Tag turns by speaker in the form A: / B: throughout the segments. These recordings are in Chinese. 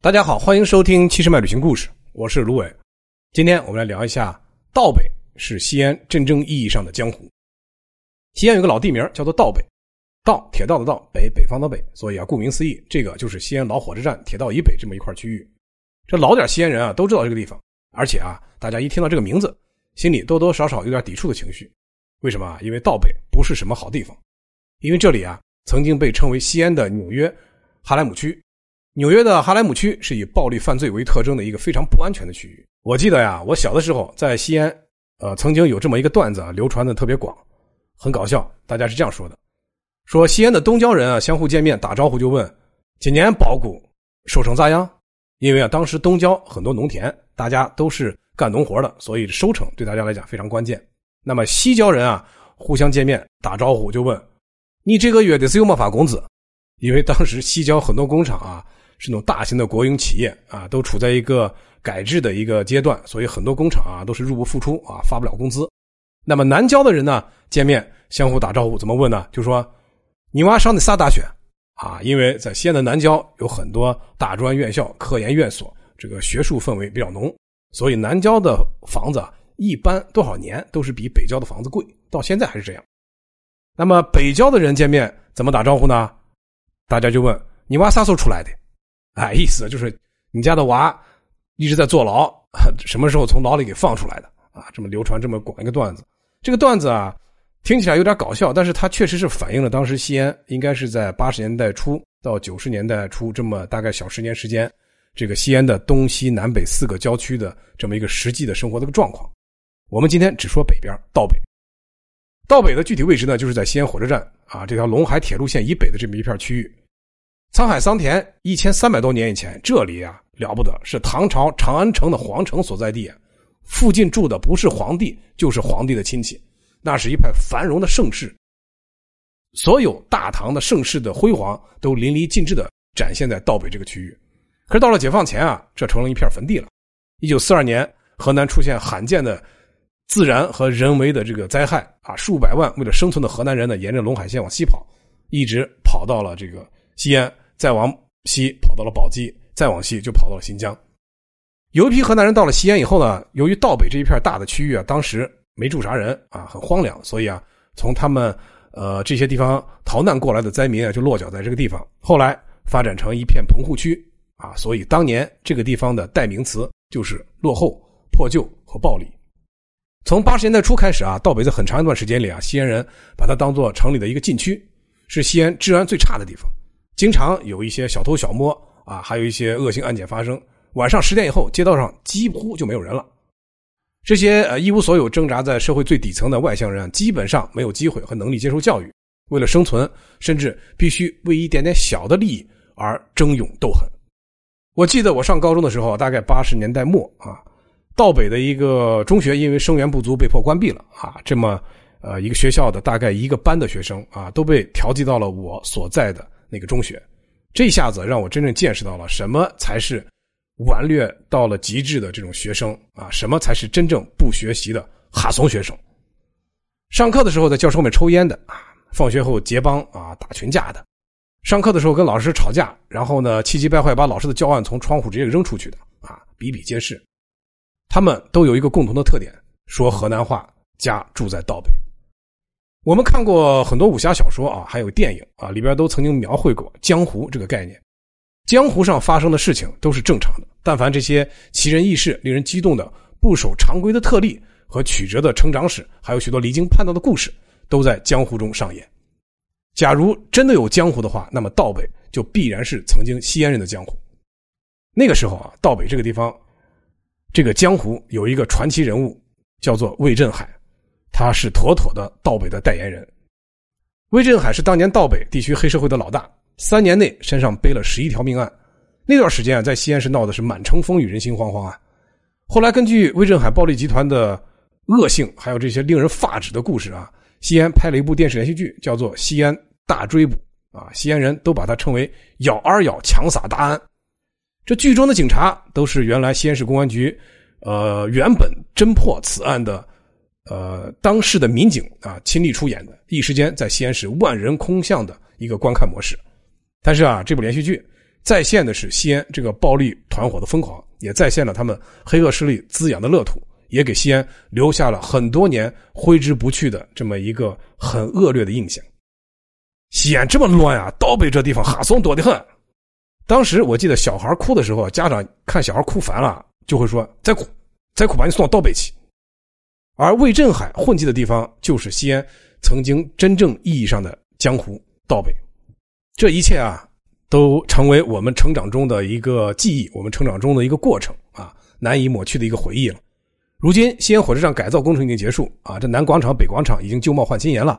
A: 大家好，欢迎收听七十迈旅行故事，我是卢伟。今天我们来聊一下道北是西安真正意义上的江湖。西安有个老地名叫做道北，道铁道的道，北北方的北，所以啊，顾名思义，这个就是西安老火车站铁道以北这么一块区域。这老点西安人啊都知道这个地方，而且啊，大家一听到这个名字，心里多多少少有点抵触的情绪。为什么？因为道北不是什么好地方，因为这里啊曾经被称为西安的纽约哈莱姆区。纽约的哈莱姆区是以暴力犯罪为特征的一个非常不安全的区域。我记得呀，我小的时候在西安，呃，曾经有这么一个段子啊，流传的特别广，很搞笑。大家是这样说的：说西安的东郊人啊，相互见面打招呼就问：“今年苞谷收成咋样？”因为啊，当时东郊很多农田，大家都是干农活的，所以收成对大家来讲非常关键。那么西郊人啊，互相见面打招呼就问：“你这个月的是有没发工资？”因为当时西郊很多工厂啊。是那种大型的国营企业啊，都处在一个改制的一个阶段，所以很多工厂啊都是入不敷出啊，发不了工资。那么南郊的人呢，见面相互打招呼怎么问呢？就说你娃上的啥大学啊？因为在西安的南郊有很多大专院校、科研院所，这个学术氛围比较浓，所以南郊的房子一般多少年都是比北郊的房子贵，到现在还是这样。那么北郊的人见面怎么打招呼呢？大家就问你娃啥时候出来的？哎，意思就是你家的娃一直在坐牢，什么时候从牢里给放出来的啊？这么流传这么广一个段子，这个段子啊，听起来有点搞笑，但是它确实是反映了当时西安应该是在八十年代初到九十年代初这么大概小十年时间，这个西安的东西南北四个郊区的这么一个实际的生活的个状况。我们今天只说北边，道北。道北的具体位置呢，就是在西安火车站啊这条陇海铁路线以北的这么一片区域。沧海桑田一千三百多年以前，这里啊了不得，是唐朝长安城的皇城所在地。啊附近住的不是皇帝，就是皇帝的亲戚，那是一派繁荣的盛世。所有大唐的盛世的辉煌都淋漓尽致的展现在道北这个区域。可是到了解放前啊，这成了一片坟地了。一九四二年，河南出现罕见的自然和人为的这个灾害啊，数百万为了生存的河南人呢，沿着陇海线往西跑，一直跑到了这个。西安，再往西跑到了宝鸡，再往西就跑到了新疆。有一批河南人到了西安以后呢，由于道北这一片大的区域啊，当时没住啥人啊，很荒凉，所以啊，从他们呃这些地方逃难过来的灾民啊，就落脚在这个地方。后来发展成一片棚户区啊，所以当年这个地方的代名词就是落后、破旧和暴力。从八十年代初开始啊，道北在很长一段时间里啊，西安人把它当做城里的一个禁区，是西安治安最差的地方。经常有一些小偷小摸啊，还有一些恶性案件发生。晚上十点以后，街道上几乎就没有人了。这些呃一无所有、挣扎在社会最底层的外乡人，基本上没有机会和能力接受教育。为了生存，甚至必须为一点点小的利益而争勇斗狠。我记得我上高中的时候，大概八十年代末啊，道北的一个中学因为生源不足被迫关闭了啊。这么呃一个学校的大概一个班的学生啊，都被调剂到了我所在的。那个中学，这下子让我真正见识到了什么才是顽劣到了极致的这种学生啊，什么才是真正不学习的哈怂学生。上课的时候在教室后面抽烟的啊，放学后结帮啊打群架的，上课的时候跟老师吵架，然后呢气急败坏把老师的教案从窗户直接扔出去的啊，比比皆是。他们都有一个共同的特点，说河南话，家住在道北。我们看过很多武侠小说啊，还有电影啊，里边都曾经描绘过江湖这个概念。江湖上发生的事情都是正常的，但凡这些奇人异事、令人激动的不守常规的特例和曲折的成长史，还有许多离经叛道的故事，都在江湖中上演。假如真的有江湖的话，那么道北就必然是曾经西安人的江湖。那个时候啊，道北这个地方，这个江湖有一个传奇人物，叫做魏振海。他是妥妥的道北的代言人。魏振海是当年道北地区黑社会的老大，三年内身上背了十一条命案。那段时间啊，在西安市闹的是满城风雨，人心惶惶啊。后来根据魏振海暴力集团的恶性，还有这些令人发指的故事啊，西安拍了一部电视连续剧，叫做《西安大追捕》啊。西安人都把它称为“咬二咬强撒大案”。这剧中的警察都是原来西安市公安局，呃，原本侦破此案的。呃，当事的民警啊，亲力出演的，一时间在西安市万人空巷的一个观看模式。但是啊，这部连续剧再现的是西安这个暴力团伙的疯狂，也再现了他们黑恶势力滋养的乐土，也给西安留下了很多年挥之不去的这么一个很恶劣的印象。西安这么乱啊，道北这地方哈怂多得很。当时我记得小孩哭的时候，家长看小孩哭烦了，就会说：“再哭，再哭，把你送到道北去。”而魏振海混迹的地方，就是西安曾经真正意义上的江湖道北。这一切啊。都成为我们成长中的一个记忆，我们成长中的一个过程啊，难以抹去的一个回忆了。如今西安火车站改造工程已经结束啊，这南广场、北广场已经旧貌换新颜了。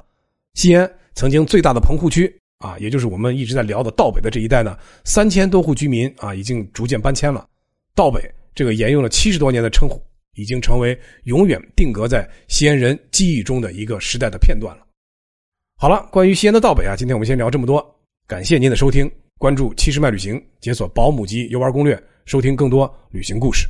A: 西安曾经最大的棚户区啊，也就是我们一直在聊的道北的这一带呢，三千多户居民啊，已经逐渐搬迁了。道北这个沿用了七十多年的称呼，已经成为永远定格在西安人记忆中的一个时代的片段了。好了，关于西安的道北啊，今天我们先聊这么多，感谢您的收听。关注七十迈旅行，解锁保姆级游玩攻略，收听更多旅行故事。